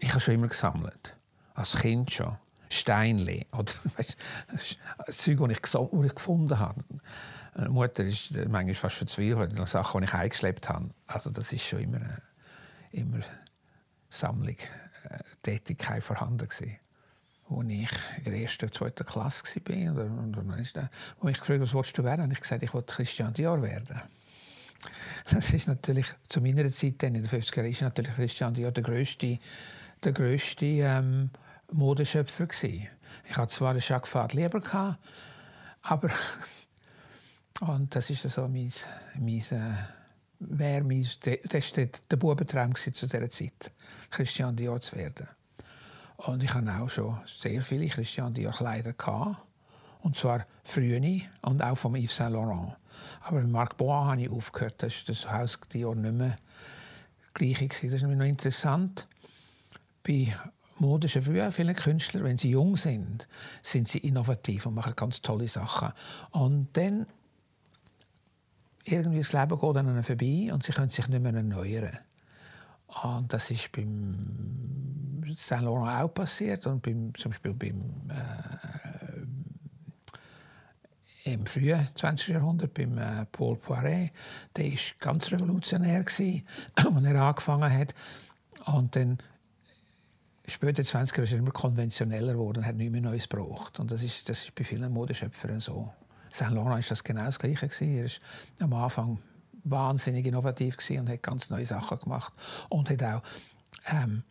Ich habe schon immer gesammelt. Als Kind schon. Steinli oder weißt, Zeug, das ich, das ich gefunden habe. Meine Mutter ist manchmal fast verzweifelt an Sachen, die ich eingeschleppt habe. Also das ist schon immer, äh, immer Sammlung, äh, Tätigkeit vorhanden gewesen. Als ich in der ersten oder zweiten Klasse war, und, und, ist der, wo mich gefragt was willst du werden, habe ich gesagt, ich wollte Christian Dior werden. Das ist natürlich zu meiner Zeit, in den 50er Jahren, ist natürlich Christian Dior der grösste, der grösste ähm, Modeschöpfer gewesen. Ich hatte zwar den Jacques Fad lieber gehabt, aber und das ist so mein, mein äh, wäre mein, das war der Bubentraum zu dieser Zeit, Christian Dior zu werden. Und ich hatte auch schon sehr viele Christian Dior Kleider gehabt. Und zwar frühe und auch vom Yves Saint Laurent. Aber mit Marc Bois habe ich aufgehört. Das ist das Haus Dior nicht mehr gleich. Das ist noch interessant. Bei modischen früher viele Künstler, wenn sie jung sind, sind sie innovativ und machen ganz tolle Sachen. Und dann irgendwie das Leben geht an ihnen vorbei und sie können sich nicht mehr erneuern. Und das ist beim Saint Laurent auch passiert und beim, zum Beispiel beim äh, im frühen 20. Jahrhundert beim äh, Paul Poiret. Der war ganz revolutionär, als er angefangen hat. Und dann später 20er ist er immer konventioneller geworden hat nicht mehr Neues gebraucht. Und das ist, das ist bei vielen Modeschöpfern so. Saint Laurent war das genau das Gleiche. Er war am Anfang wahnsinnig innovativ und hat ganz neue Sachen gemacht. Und hat auch ähm,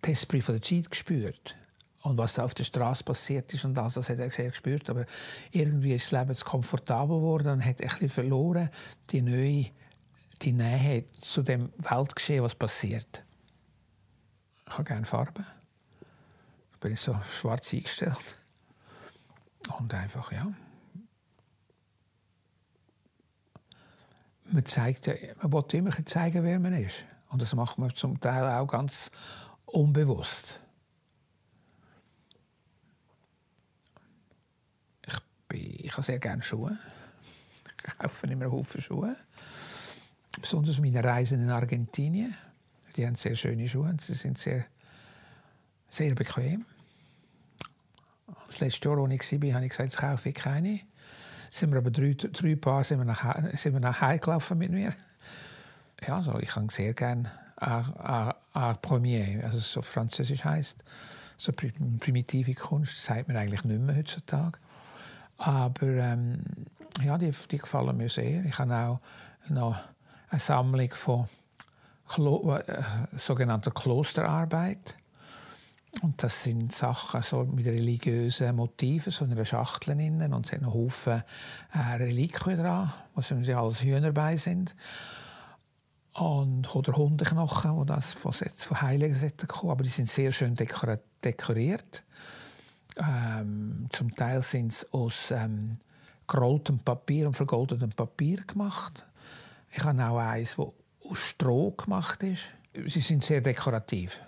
das Esprit von der Zeit gespürt. Und was da auf der Straße passiert ist und das, das hat er sehr gespürt. Aber irgendwie ist das Leben zu komfortabel geworden und hat bisschen verloren die neue die Nähe zu dem Weltgeschehen, was passiert. Ich habe gerne Farben. Ich bin so schwarz eingestellt. Und einfach, ja. Man, zeigt, man will immer zeigen, wer man ist. Und das macht man zum Teil auch ganz unbewusst. Ich, habe sehr gerne Schuhe. Ich kaufe immer Haufen Schuhe. Besonders meine Reisen in Argentinien. Die haben sehr schöne Schuhe. Sie sind sehr, sehr bequem. Das letzte Jahr, als ich war, habe ich gesagt, jetzt kaufe ich keine. Sind wir aber drei, drei Paar sind wir nach, sind wir nach Hause gelaufen mit mir. Ja, also ich kann sehr gerne Art Premier, also so französisch heißt, so primitive Kunst, das sagt man eigentlich nicht mehr heutzutage. Aber ähm, ja, die, die gefallen mir sehr. Ich habe auch noch eine Sammlung von Klo äh, sogenannter Klosterarbeit. Und das sind Sachen so mit religiösen Motiven, so in einer Schachtel innen. Und es hat noch Haufen äh, Reliquien dran, was sie als Hühnerbein sind. Und, oder Hundeknochen, die das von, von Heiligen kommen. Aber die sind sehr schön dekoriert. Ähm, zum Teil sind sie aus ähm, gerolltem Papier und vergoldetem Papier gemacht. Ich habe auch eins, das aus Stroh gemacht ist. Sie sind sehr dekorativ.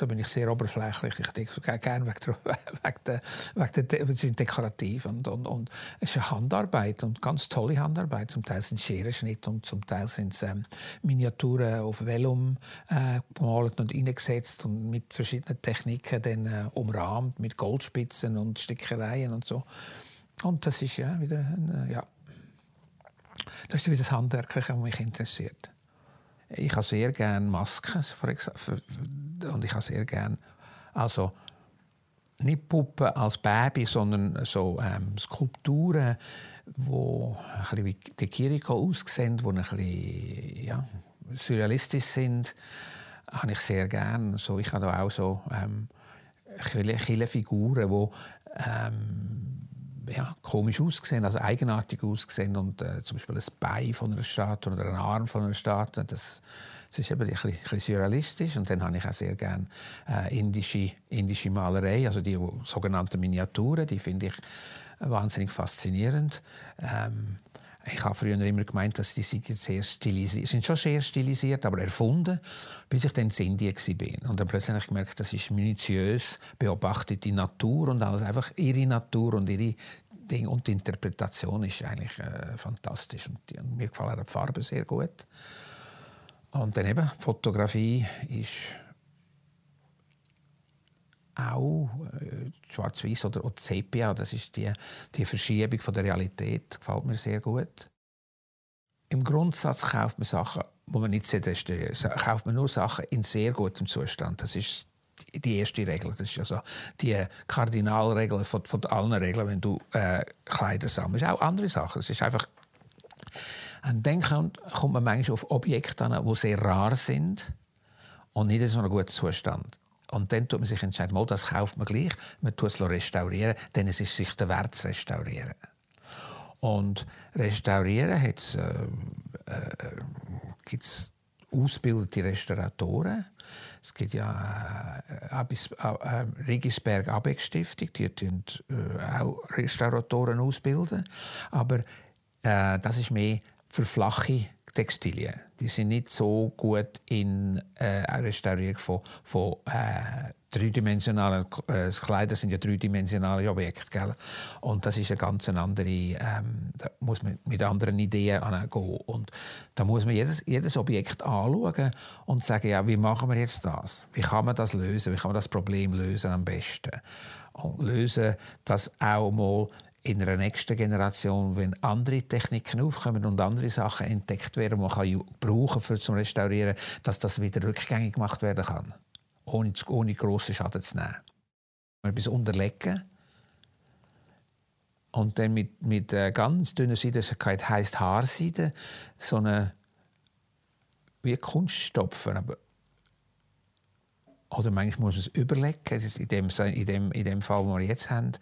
Da bin ich sehr oberflächlich. Ich denke gerne wegen der, wegen der, wegen sind dekorativ und, und, und es ist eine Handarbeit und ganz tolle Handarbeit. Zum Teil sind Scherenschnitte und zum Teil sind es ähm, Miniaturen auf Vellum äh, gemalt und eingesetzt und mit verschiedenen Techniken dann äh, umrahmt mit Goldspitzen und Stickereien und so. Und das ist ja wieder ein, äh, ja, das ist wieder das Handwerkliche, was mich interessiert. Ich habe sehr gerne Masken und ich habe sehr gerne also nicht Puppen als Baby, sondern so ähm, Skulpturen, wo ein bisschen wie die Kiriko aussehen, die ein bisschen ja, surrealistisch sind, habe ich sehr gerne. So, ich habe auch so ähm, Figuren, die ähm, ja, komisch ausgesehen, also eigenartig ausgesehen und äh, zum Beispiel ein Bein von einer Statue oder ein Arm von einer Statue, das, das ist eben ein bisschen, ein bisschen surrealistisch und dann habe ich auch sehr gerne äh, indische, indische Malerei, also die sogenannten Miniaturen, die finde ich wahnsinnig faszinierend. Ähm, ich habe früher immer gemeint, dass die sind sehr stilisiert, sind schon sehr stilisiert, aber erfunden, bis ich dann in Indien war. Und dann plötzlich habe ich gemerkt, das ist minutiös beobachtete Natur und alles einfach ihre Natur und ihre Ding. Und die Interpretation ist eigentlich äh, fantastisch. Und, die, und mir gefallen die Farben sehr gut. Und dann eben, Fotografie ist auch äh, Schwarz-Weiß oder auch Sepia, das ist die, die Verschiebung von der Realität, gefällt mir sehr gut. Im Grundsatz kauft man Sachen, wo man nicht restaurieren kauft man nur Sachen in sehr gutem Zustand. Das ist die erste Regel. Das ist also die Kardinalregel von, von allen Regeln, wenn du äh, Kleider sammelst. Auch andere Sachen. Es ist einfach und dann kommt, kommt man manchmal auf Objekte an, die sehr rar sind und nicht in so einem guten Zustand. Und dann tut man sich entscheiden, mal, das kauft man gleich, man tut es restaurieren, denn es ist sich der Wert zu restaurieren. Und restaurieren äh, äh, gibt es ausgebildete Restauratoren. Es gibt ja äh, äh, äh Regisberg Abeck Stiftung, die tun, äh, auch Restauratoren ausbilden. Aber äh, das ist mehr für flache Textilien. Die sind nicht so gut in äh, Restaurierung von, von äh, dreidimensionalen äh, Kleider sind ja dreidimensionale Objekte, gell? und das ist eine ganz andere, ähm, da muss man mit anderen Ideen angehen und da muss man jedes, jedes Objekt anschauen und sagen, ja, wie machen wir jetzt das? Wie kann man das lösen? Wie kann man das Problem lösen am besten? Und lösen, dass auch mal in einer nächsten Generation, wenn andere Techniken aufkommen und andere Sachen entdeckt werden, die man kann brauchen für Restaurieren, dass das wieder rückgängig gemacht werden kann, ohne, ohne grossen Schaden zu nehmen. Etwas unterlegen und dann mit, mit äh, ganz dünner Seide, das heisst Haarseide, so eine wie Kunststopfen, aber oder manchmal muss man es überlegen. In dem, in, dem, in dem Fall, den wir jetzt haben,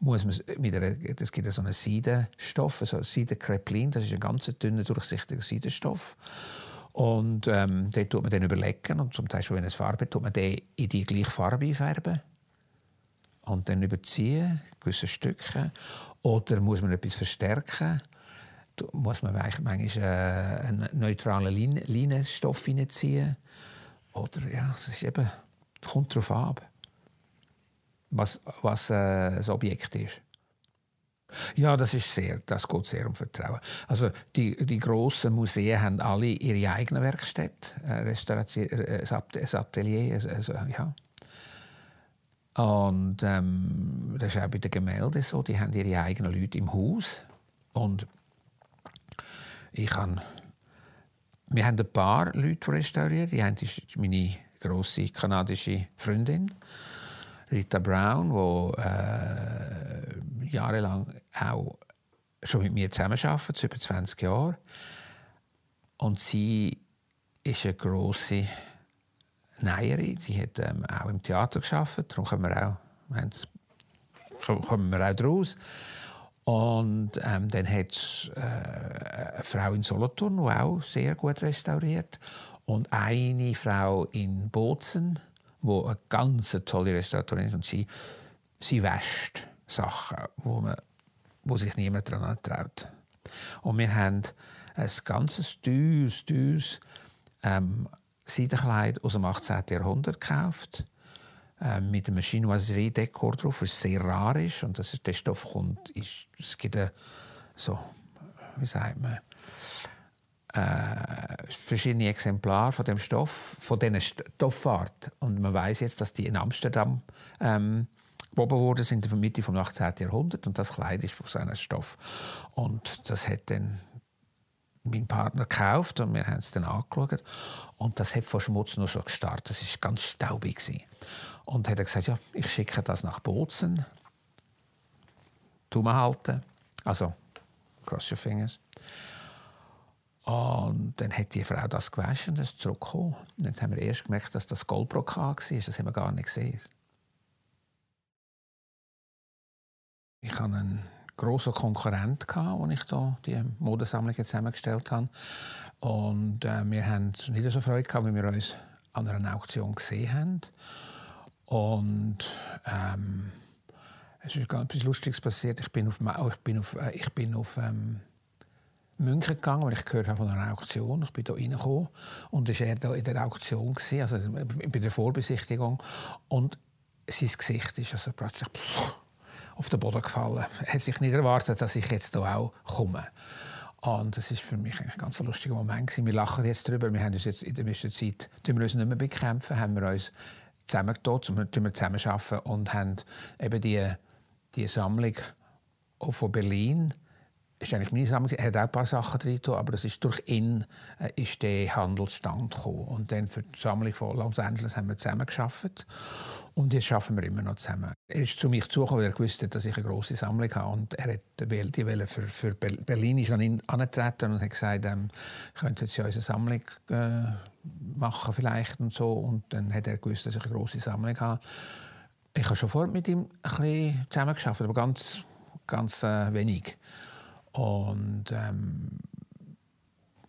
muss man es mit einer, es gibt so einen Seidenstoff, also Seidenkreplin, das ist ein ganz dünner, durchsichtiger Seidenstoff. Und ähm, den tut man dann überlegen und zum Beispiel, wenn es Farbe tut man den in die gleiche Farbe einfärben und dann überziehen, gewisse Stücke. Oder muss man etwas verstärken, muss man manchmal äh, einen neutralen Leinenstoff hineinziehen. Oder ja, das ist eben kommt darauf an, was, was äh, das Objekt ist. Ja, das ist sehr, das geht sehr um Vertrauen. Also die, die grossen Museen haben alle ihre eigene Werkstätte, äh, Restauration, äh, ein Atelier, also, ja. Und ähm, das ist auch bei den Gemälden so, die haben ihre eigenen Leute im Haus. Und ich kann, wir haben ein paar Leute restauriert. Die haben meine grosse kanadische Freundin, Rita Brown, die äh, jahrelang auch schon mit mir zusammenarbeitet, über 20 Jahre. Und sie ist eine grosse Näherin. Sie hat ähm, auch im Theater geschafft. Darum kommen wir auch, kommen wir auch daraus. Und ähm, dann hat es äh, eine Frau in Solothurn, die auch sehr gut restauriert und eine Frau in Bozen, wo eine ganz tolle Restauratorin ist und sie, sie wäscht Sachen, wo, man, wo sich niemand daran traut. Und wir haben ein ganzes teures, teures ähm, Seidenkleid aus dem 18. Jahrhundert gekauft ähm, mit einem Chinoiserie-Dekor drauf, das sehr rar ist und das, der Stoff kommt, ist, es gibt eine, so, wie sagt man, äh, verschiedene Exemplare von dem Stoff, von diesen Stoffart. Und man weiß jetzt, dass die in Amsterdam ähm, geboren wurden sind in der Mitte vom 18. Jahrhundert und das Kleid ist von so einem Stoff. Und das hat dann mein Partner gekauft und wir haben es dann angeschaut und das hat von Schmutz nur schon gestartet. Das ist ganz staubig gewesen. Und hat er gesagt, ja, ich schicke das nach Bozen. Tu mal halten. Also, cross your fingers. Und dann hat die Frau das gewaschen und ist zurückgekommen. Und dann haben wir erst gemerkt, dass das Goldbrokat war. Das haben wir gar nicht gesehen. Ich hatte einen grossen Konkurrent, als ich hier die Modesammlung zusammengestellt habe. Und äh, wir haben nicht so Freude gehabt, wie wir uns an einer Auktion gesehen haben. Und ähm, es ist etwas Lustiges passiert. Ich bin auf, ich bin auf, äh, ich bin auf ähm, München gegangen, weil ich gehört habe von einer Auktion. Ich bin da reingekommen und war er da in der Auktion, gewesen, also bei der Vorbesichtigung. Und sein Gesicht ist also plötzlich... auf den Boden gefallen. Er hat sich nicht erwartet, dass ich jetzt hier auch komme. Und das ist für mich ein ganz lustiger Moment. Wir lachen jetzt darüber. Wir haben uns jetzt in der nächsten Zeit wir uns nicht mehr bekämpfen, haben wir uns zusammengetan, um zusammen arbeiten und haben eben die, die Sammlung von Berlin ist eigentlich meine Sammlung. Er hat auch ein paar Sachen drin, aber das ist durch ihn äh, ist der Handelsstand gekommen. Und dann für die Sammlung von Los Angeles haben wir zusammen geschafft. Und jetzt arbeiten wir immer noch zusammen. Er ist zu mir zugekommen, weil er wusste, dass ich eine große Sammlung habe. Und er hat die Welle für, für Berlin ist an ihn angetreten und hat gesagt, ähm, könnte jetzt ja unsere Sammlung äh, machen vielleicht und so. Und dann hat er gewusst, dass ich eine große Sammlung habe. Ich habe schon vorher mit ihm ein bisschen zusammengearbeitet, aber ganz, ganz äh, wenig. Und ähm,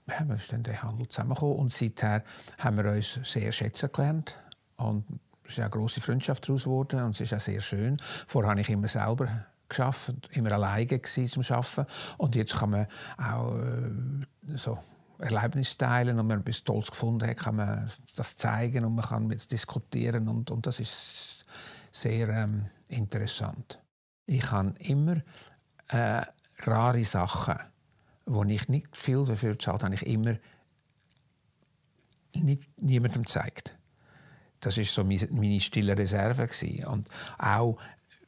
ja, wir dann den Handel zusammengekommen und seither haben wir uns sehr schätzen gelernt. Und es ist eine grosse Freundschaft daraus geworden und es ist auch sehr schön. Vorher habe ich immer selber geschafft, immer alleine zum Schaffen und jetzt kann man auch äh, so Erlebnis teilen und wenn man etwas Tolles gefunden hat, kann man das zeigen und man kann mit diskutieren und, und das ist sehr ähm, interessant. Ich habe immer äh, rare Sachen, wo ich nicht viel dafür gezahlt habe, ich immer nicht, niemandem gezeigt. Das ist so meine stille Reserve und auch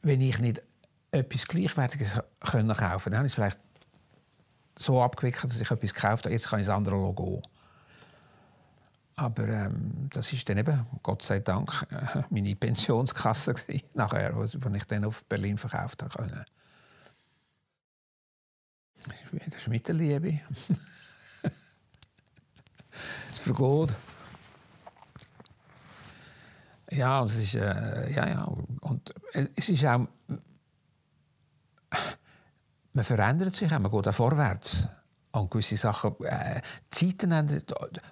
wenn ich nicht etwas Gleichwertiges können kaufen, dann ich es vielleicht so abgewickelt, dass ich etwas gekauft habe. Jetzt kann ich das andere Logo. Aber ähm, das ist dann eben, Gott sei Dank, meine Pensionskasse gewesen, nachher, wo ich dann auf Berlin verkauft habe. Das ist Mittelliebe. es vergeht. Ja, es ist, äh, ja, ja. Und es ist auch, man verändert sich auch, man geht auch vorwärts. Und gewisse Sachen, die Zeiten ändern,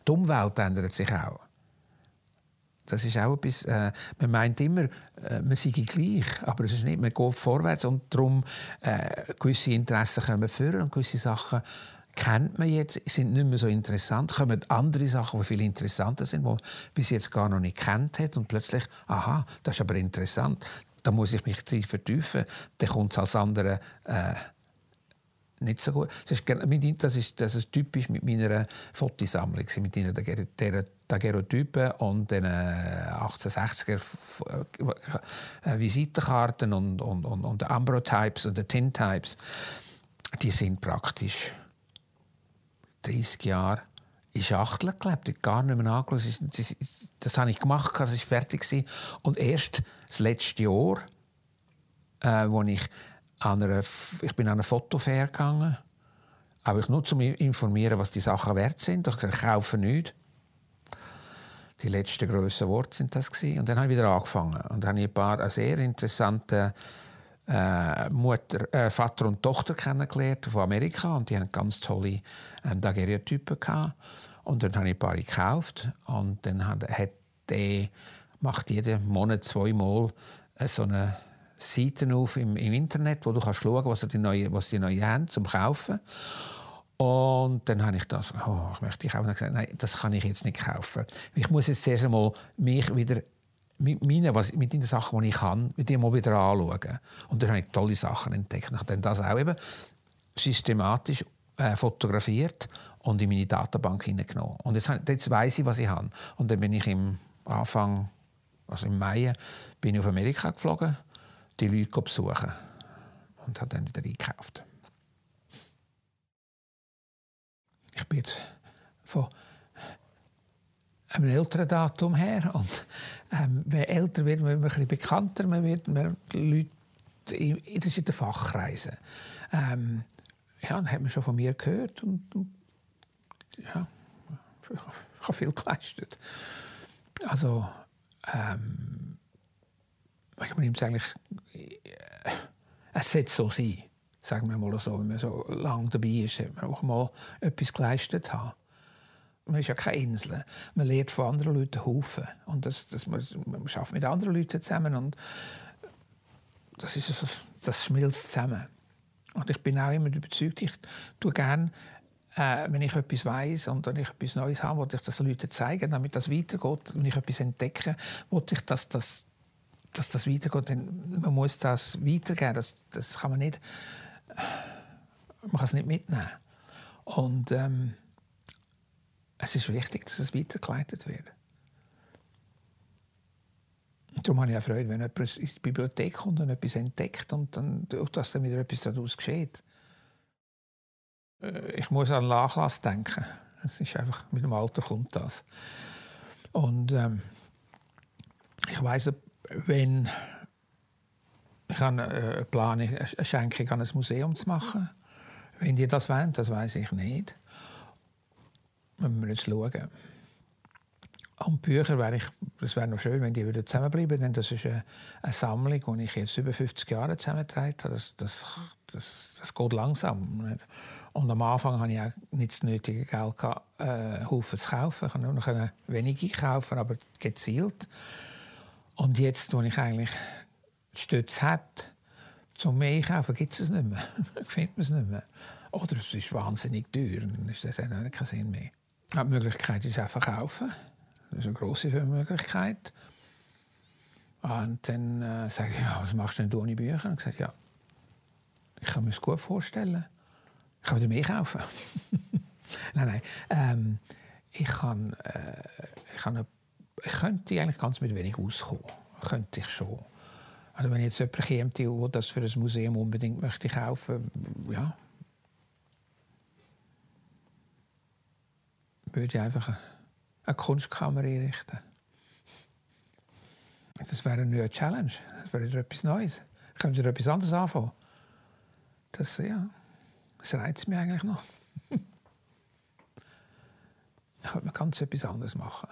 die Umwelt ändert sich auch. Das ist auch etwas, äh, man meint immer, äh, man sei gleich, aber es ist nicht, man geht vorwärts und darum äh, gewisse Interessen kommen führen und gewisse Sachen kennt man jetzt, sind nicht mehr so interessant, kommen andere Sachen, die viel interessanter sind, die man bis jetzt gar noch nicht kennt hat und plötzlich, aha, das ist aber interessant, da muss ich mich drin vertiefen, dann kommt es als andere äh, nicht so gut. Das ist, das ist, das ist typisch mit meiner Fotosammlung, mit den Daguerreotypen und den 1860er äh, Visitenkarten und, und, und, und den Ambrotypes und den Tintypes. Die sind praktisch 30 Jahre in Schachteln gelebt, gar nicht mehr angeschaut. Das, das, das habe ich gemacht, das war fertig. Und erst das letzte Jahr, äh, wo ich an einer, ich bin an eine Fotofair gegangen, aber nur zu informieren, was die Sachen wert sind. Ich kaufe nichts. Die letzten grossen Worte sind das gewesen. Und dann habe ich wieder angefangen und dann habe ich ein paar sehr interessante äh, Mutter, äh, Vater und Tochter kennengelernt von Amerika und die haben ganz tolle ähm, Daguerreotypen gehabt. Und dann habe ich ein paar gekauft und dann hat, hat der macht jeden Monat zweimal äh, so eine Seiten auf im, im Internet, wo du kannst schauen, was die neue, was die neue haben zum kaufen. Und dann habe ich das, oh, ich möchte kaufen. Und gesagt, nein, das kann ich jetzt nicht kaufen. Ich muss jetzt zuerst einmal mich wieder mit meinen, was, mit den Sachen, die ich kann, mit dem mal wieder anschauen. Und dann habe ich tolle Sachen entdeckt. Ich habe das auch eben systematisch äh, fotografiert und in meine Datenbank hineingenommen. Und jetzt, jetzt weiss ich, was ich habe. Und dann bin ich im Anfang, also im Mai, bin ich auf Amerika geflogen die Leute besuchen und habe dann wieder eingekauft. Ich bin jetzt von einem älteren Datum her und ähm, wenn älter wird, man ein bisschen bekannter, man wird man Leute, das ist in den Fachkreisen. Ähm, ja, dann hat man schon von mir gehört und, und ja, ich habe viel geleistet. Also ähm, ich meine, eigentlich, äh, es sollte so sein, sagen wir mal so, wenn man so lange dabei ist, hat man auch mal etwas geleistet haben. Man ist ja keine Insel. Man lernt von anderen Leuten Haufen. Und das, das, man, man arbeitet mit anderen Leuten zusammen und das, ist so, das schmilzt zusammen. Und ich bin auch immer überzeugt, ich tue gerne äh, wenn ich etwas weiß und wenn ich etwas Neues habe, wollte ich das den Leuten zeigen, damit das weitergeht. Wenn ich etwas entdecke, wollte ich, dass das dass das weitergeht, dann, man muss das weitergeben. Das, das kann man nicht, man kann es nicht mitnehmen. Und ähm, es ist wichtig, dass es weitergeleitet wird. Darum habe ich auch Freude, wenn jemand in die Bibliothek kommt und etwas entdeckt und dann, dass dann wieder etwas daraus geschieht. Äh, ich muss an Nachlass denken. Es ist einfach, mit dem Alter kommt das. Und ähm, ich weiß, wenn ich habe einen Plan, eine Schenkung an ein Museum zu machen. Wenn die das wollen, das weiß ich nicht. Müssen wir jetzt schauen. Und Bücher wäre ich, das wäre noch schön, wenn die wieder zusammenbleiben, denn das ist eine, eine Sammlung, die ich jetzt über 50 Jahre zusammengetragen habe. Das, das, das, das geht langsam. Und am Anfang hatte ich auch nicht das nötige Geld, gehabt, äh, Haufen zu kaufen. Ich konnte nur noch wenige kaufen, aber gezielt. Und jetzt, wo ich eigentlich Stütze habe, zum einkaufen, gibt es nicht mehr. findet man es nicht mehr. Oder es ist wahnsinnig teuer, dann ist das keinen Sinn mehr. Die Möglichkeit ist auch verkaufen. Das ist eine grosse Möglichkeit. Und dann äh, sage ich, ja, was machst du denn ohne Bücher? Und ich sage, ja, ich kann mir das gut vorstellen. Ich kann wieder mehr kaufen. nein, nein. Ähm, ich, kann, äh, ich, kann eine, ich könnte eigentlich ganz mit wenig auskommen. Könnte ich schon. Also wenn jetzt jemand käme, der das für ein Museum unbedingt möchte kaufen ja, würde ich einfach eine Kunstkammer einrichten. Das wäre eine neue Challenge. Das wäre etwas Neues. Können Sie etwas anderes anfangen? Das, ja, das reizt mich eigentlich noch. ich könnte ganz etwas anderes machen.